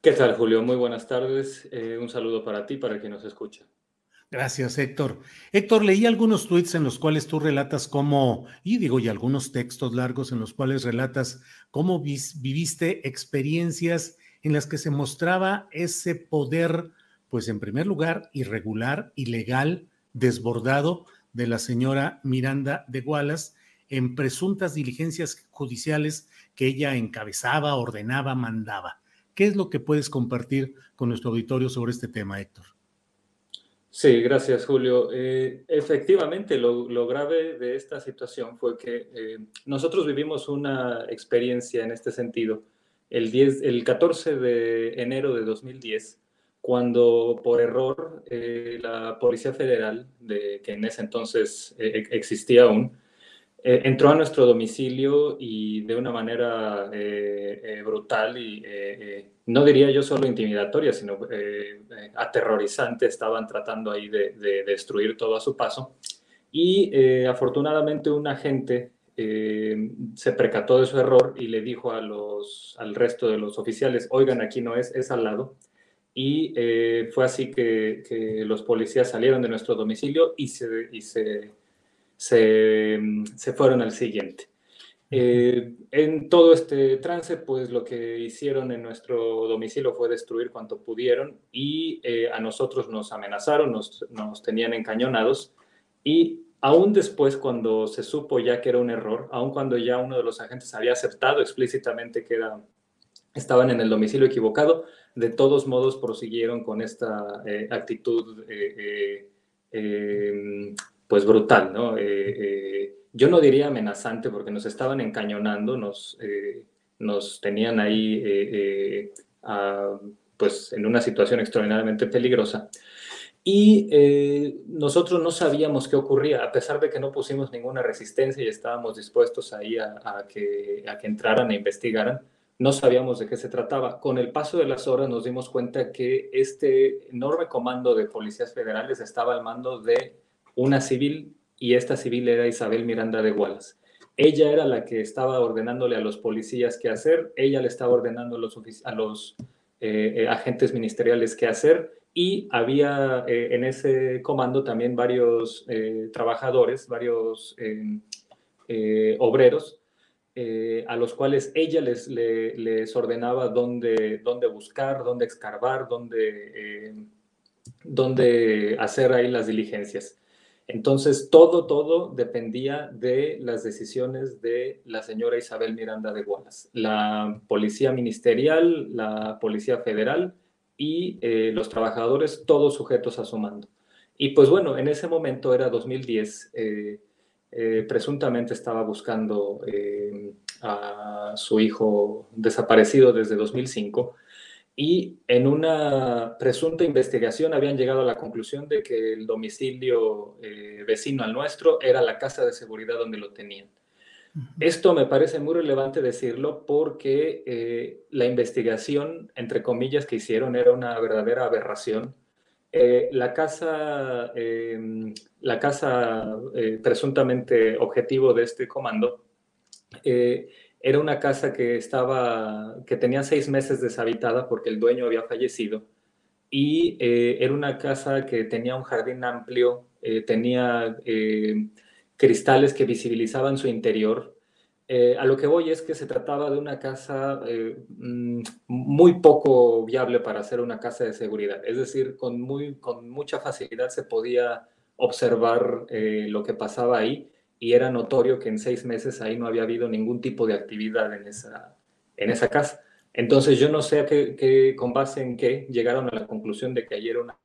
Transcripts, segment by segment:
¿Qué tal, Julio? Muy buenas tardes. Eh, un saludo para ti, para quien nos escucha. Gracias, Héctor. Héctor, leí algunos tweets en los cuales tú relatas cómo, y digo, y algunos textos largos en los cuales relatas cómo vis- viviste experiencias en las que se mostraba ese poder, pues en primer lugar, irregular, ilegal, desbordado de la señora Miranda de Wallace en presuntas diligencias judiciales que ella encabezaba, ordenaba, mandaba. ¿Qué es lo que puedes compartir con nuestro auditorio sobre este tema, Héctor? Sí, gracias, Julio. Eh, efectivamente, lo, grave de esta situación fue que eh, nosotros vivimos una experiencia en este sentido el, 10, el 14 de enero de 2010, cuando por error eh, la Policía Federal, de, que en ese entonces eh, existía aún, eh, entró a nuestro domicilio y de una manera eh, eh, brutal y eh, eh, no diría yo solo intimidatoria, sino aterrorizante, estaban tratando ahí de, de destruir todo a su paso. Y afortunadamente un agente eh, se percató de su error y le dijo a los, al resto de los oficiales, oigan, aquí no es, es al lado. Y eh, fue así que, que los policías salieron de nuestro domicilio y se, y se se, se fueron al siguiente. Eh, en todo este trance, pues lo que hicieron en nuestro domicilio fue destruir cuanto pudieron y eh, a nosotros nos amenazaron, nos, nos, tenían encañonados y aún después cuando se supo ya que era un error, aún cuando ya uno de los agentes había aceptado explícitamente que era, estaban en el domicilio equivocado, de todos modos prosiguieron con esta eh, actitud pues brutal, ¿no? Eh, eh, yo no diría amenazante porque nos estaban encañonando, nos, eh, nos tenían ahí pues en una situación extraordinariamente peligrosa. Y nosotros no sabíamos qué ocurría, a pesar de que no pusimos ninguna resistencia y estábamos dispuestos ahí a, a, que, a que entraran e investigaran, no sabíamos de qué se trataba. Con el paso de las horas nos dimos cuenta que este enorme comando de policías federales estaba al mando de una civil y esta civil era Isabel Miranda de Wallace. Ella era la que estaba ordenándole a los policías qué hacer, ella le estaba ordenando a los, eh, eh, agentes ministeriales qué hacer y había eh, en ese comando también varios trabajadores, varios obreros a los cuales ella les ordenaba dónde, dónde, buscar, dónde escarbar, dónde, dónde hacer ahí las diligencias. Entonces, todo, todo dependía de las decisiones de la señora Isabel Miranda de Wallace, la policía ministerial, la policía federal y eh, los trabajadores, todos sujetos a su mando. Y pues bueno, en ese momento era 2010, eh, eh, presuntamente estaba buscando a su hijo desaparecido desde 2005 y en una presunta investigación habían llegado a la conclusión de que el domicilio eh, vecino al nuestro era la casa de seguridad donde lo tenían. Esto me parece muy relevante decirlo porque eh, la investigación, entre comillas, que hicieron era una verdadera aberración. Eh, la casa, eh, la casa presuntamente objetivo de este comando era una casa que estaba, que tenía seis meses deshabitada porque el dueño había fallecido. Y eh, era una casa que tenía un jardín amplio, eh, tenía eh, cristales que visibilizaban su interior. a lo que voy es que se trataba de una casa mm, muy poco viable para hacer una casa de seguridad, es decir, con, muy, con mucha facilidad se podía observar lo que pasaba ahí y era notorio que en seis meses ahí no había habido ningún tipo de actividad en esa, en esa casa. Entonces yo no sé qué, con base en qué llegaron a la conclusión de que ayer era una,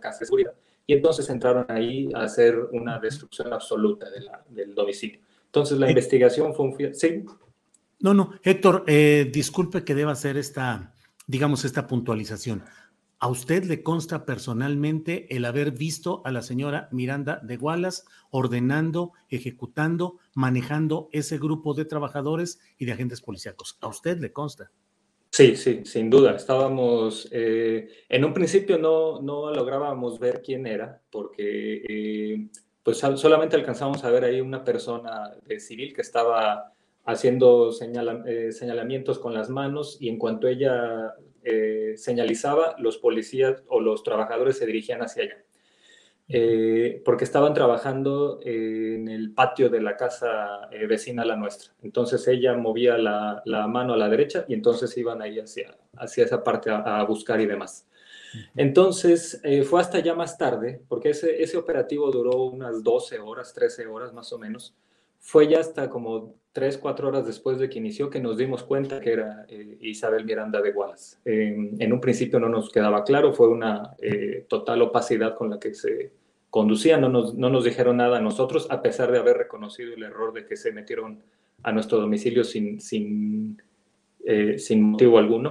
casa de seguridad y entonces entraron ahí a hacer una destrucción absoluta del domicilio. Entonces la investigación fue un... Sí. No, no, Héctor, eh, disculpe que deba hacer esta, digamos, esta puntualización. ¿A usted le consta personalmente el haber visto a la señora Miranda de Wallace ordenando, ejecutando, manejando ese grupo de trabajadores y de agentes policíacos? ¿A usted le consta? Sí, sí, sin duda. Estábamos, eh, en un principio no, no lográbamos ver quién era, porque eh, pues solamente alcanzamos a ver ahí una persona de civil que estaba haciendo eh, señalamientos con las manos y en cuanto ella eh, señalizaba, los policías o los trabajadores se dirigían hacia allá. Eh, porque estaban trabajando en el patio de la casa eh, vecina a la nuestra. Entonces ella movía la, mano a la derecha y entonces iban ahí hacia, hacia esa parte a, buscar y demás. Entonces fue hasta ya más tarde, porque ese, ese operativo duró unas 12 horas, 13 horas más o menos. Fue ya hasta como tres, cuatro horas después de que inició que nos dimos cuenta que era eh, Isabel Miranda de Wallace. en un principio no nos quedaba claro, fue una eh, total opacidad con la que se conducía, no nos, no nos dijeron nada a nosotros, a pesar de haber reconocido el error de que se metieron a nuestro domicilio sin, sin, eh, sin motivo alguno.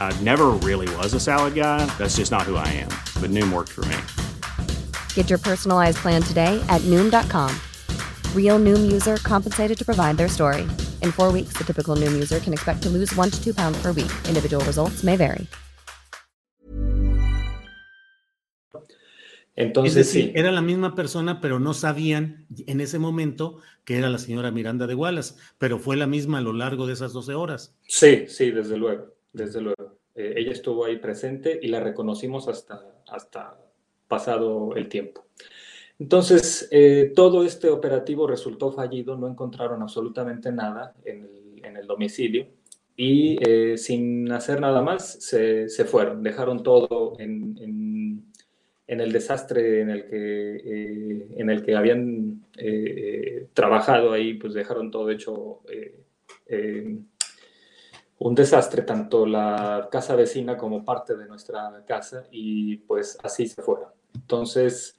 I never really was a salad guy. That's just not who I am. But Noom worked for me. Get your personalized plan today at Noom.com. Real Noom user compensated to provide their story. In four weeks, the typical Noom user can expect to lose one to two pounds per week. Individual results may vary. Entonces, es decir, sí. era la misma persona, pero no sabían en ese momento que era la señora Miranda de Wallace, pero fue la misma a lo largo de esas 12 horas. Sí, sí, desde luego, desde luego. Eh, ella estuvo ahí presente y la reconocimos hasta, hasta pasado el tiempo. Entonces, eh, todo este operativo resultó fallido, no encontraron absolutamente nada en el, domicilio y eh, sin hacer nada más se, se fueron, dejaron todo en, en el desastre en el que, en el que habían trabajado ahí, pues dejaron todo hecho un desastre, tanto la casa vecina como parte de nuestra casa, y pues así se fueron. Entonces,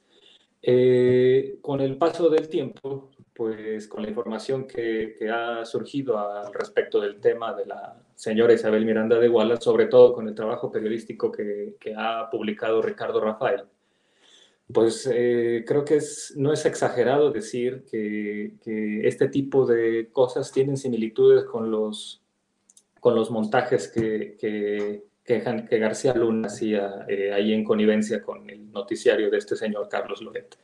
con el paso del tiempo, pues con la información que, ha surgido al respecto del tema de la señora Isabel Miranda de Wallace, sobre todo con el trabajo periodístico que, que ha publicado Ricardo Rafael, pues eh, creo que es, no es exagerado decir que, este tipo de cosas tienen similitudes con los, con los montajes que, que, que García Luna hacía eh, ahí en connivencia con el noticiario de este señor Carlos Loret.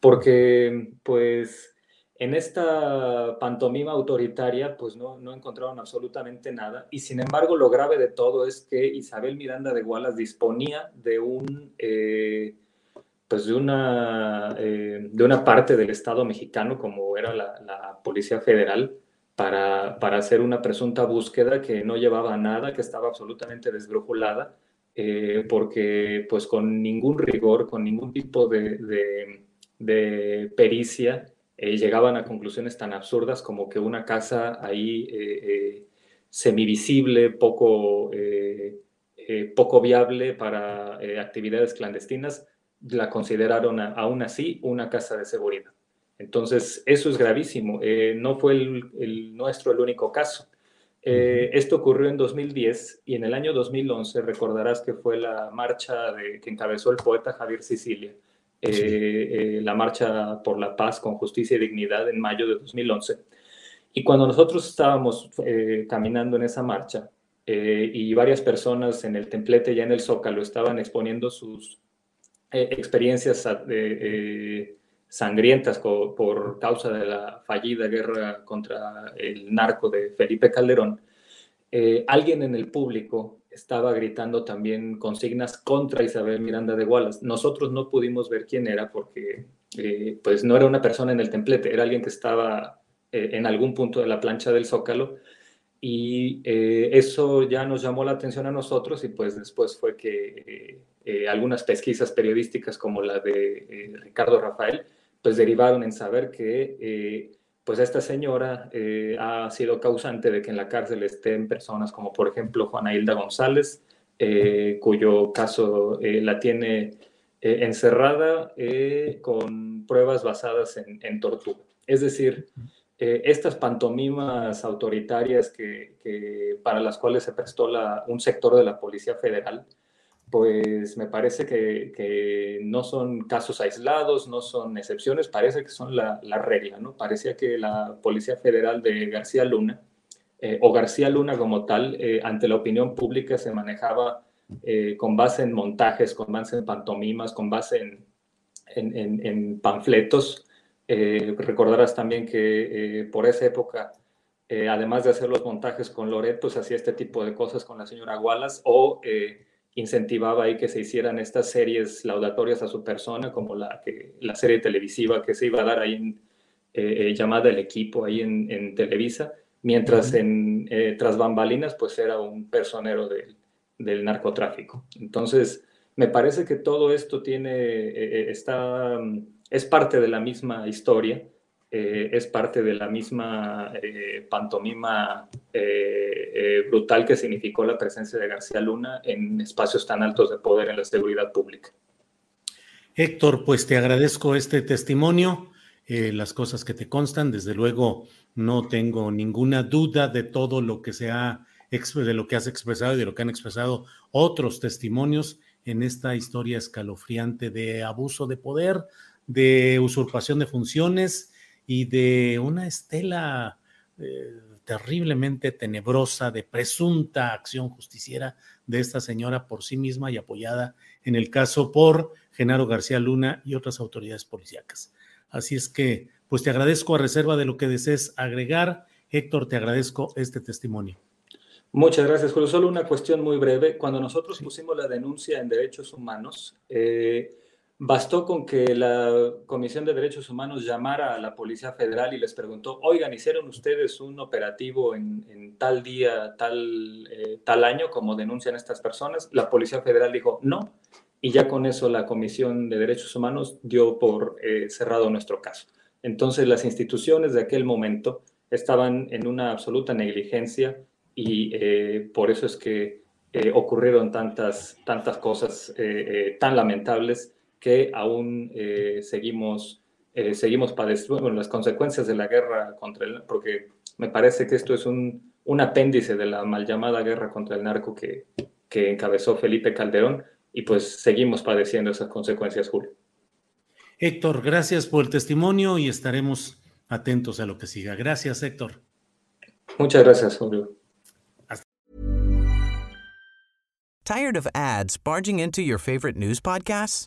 Porque, pues, en esta pantomima autoritaria, pues no, no encontraron absolutamente nada. Y sin embargo, lo grave de todo es que Isabel Miranda de Wallace disponía de un... Eh, pues de una, eh, de una parte del Estado mexicano, como era la, Policía Federal, para, para, hacer una presunta búsqueda que no llevaba a nada, que estaba absolutamente desbrujulada, eh, porque pues con ningún rigor, con ningún tipo de, de, pericia, llegaban a conclusiones tan absurdas como que una casa ahí semivisible, poco, poco viable para actividades clandestinas, la consideraron aún así una casa de seguridad. Entonces, eso es gravísimo. no fue el, nuestro el único caso. esto ocurrió en 2010 y en el año 2011 recordarás que fue la marcha de, que encabezó el poeta Javier Sicilia, eh, eh, la marcha por la paz con justicia y dignidad en mayo de 2011. Y cuando nosotros estábamos eh, caminando en esa marcha y varias personas en el templete ya en el Zócalo estaban exponiendo sus experiencias sangrientas por causa de la fallida guerra contra el narco de Felipe Calderón, alguien en el público estaba gritando también consignas contra Isabel Miranda de Wallace. Nosotros no pudimos ver quién era porque eh, pues no era una persona en el templete, era alguien que estaba eh, en algún punto de la plancha del Zócalo y eh, eso ya nos llamó la atención a nosotros y pues después fue que algunas pesquisas periodísticas como la de Ricardo Rafael pues derivaron en saber que pues esta señora eh, ha sido causante de que en la cárcel estén personas como por ejemplo Juana Hilda González, eh, cuyo caso eh, la tiene encerrada con pruebas basadas en, tortura. Es decir, estas pantomimas autoritarias que, para las cuales se prestó un sector de la Policía Federal, pues me parece que, no son casos aislados, no son excepciones, parece que son la, regla, ¿no? Parecía que la Policía Federal de García Luna, eh, o García Luna como tal, eh, ante la opinión pública se manejaba eh, con base en montajes, con base en pantomimas, con base en, en panfletos. recordarás también que por esa época además de hacer los montajes con Loret, pues hacía este tipo de cosas con la señora Wallace o incentivaba ahí que se hicieran estas series laudatorias a su persona, como la, que, la serie televisiva que se iba a dar ahí en, eh, eh, llamada El Equipo, ahí en, Televisa, mientras en, eh, tras bambalinas, pues era un personero del narcotráfico. Entonces, me parece que todo esto tiene, está, es parte de la misma historia eh, es parte de la misma eh, pantomima eh, brutal que significó la presencia de García Luna en espacios tan altos de poder en la seguridad pública. Héctor, pues te agradezco este testimonio, las cosas que te constan, desde luego no tengo ninguna duda de todo lo que se ha de lo que has expresado y de lo que han expresado otros testimonios en esta historia escalofriante de abuso de poder, de usurpación de funciones y de una estela eh, terriblemente tenebrosa de presunta acción justiciera de esta señora por sí misma y apoyada en el caso por Genaro García Luna y otras autoridades policíacas. Así es que, pues te agradezco a reserva de lo que desees agregar. Héctor, te agradezco este testimonio. Muchas gracias, Julio. Solo una cuestión muy breve. Cuando nosotros pusimos la denuncia en derechos humanos, eh, Bastó con que la Comisión de Derechos Humanos llamara a la Policía Federal y les preguntó, oigan, ¿hicieron ustedes un operativo en, tal día, tal, eh, tal año, como denuncian estas personas? La Policía Federal dijo, no, y ya con eso la Comisión de Derechos Humanos dio por eh, cerrado nuestro caso. Entonces las instituciones de aquel momento estaban en una absoluta negligencia y eh, por eso es que ocurrieron tantas, tantas cosas tan lamentables que aún eh, seguimos, eh, seguimos padeciendo las consecuencias de la guerra contra el porque me parece que esto es un, un apéndice de la mal llamada guerra contra el narco que, que encabezó Felipe Calderón y pues seguimos padeciendo esas consecuencias, Julio. Héctor, gracias por el testimonio y estaremos atentos a lo que siga. Gracias, Héctor. Muchas gracias, Julio. Tired of ads barging into your favorite news podcasts?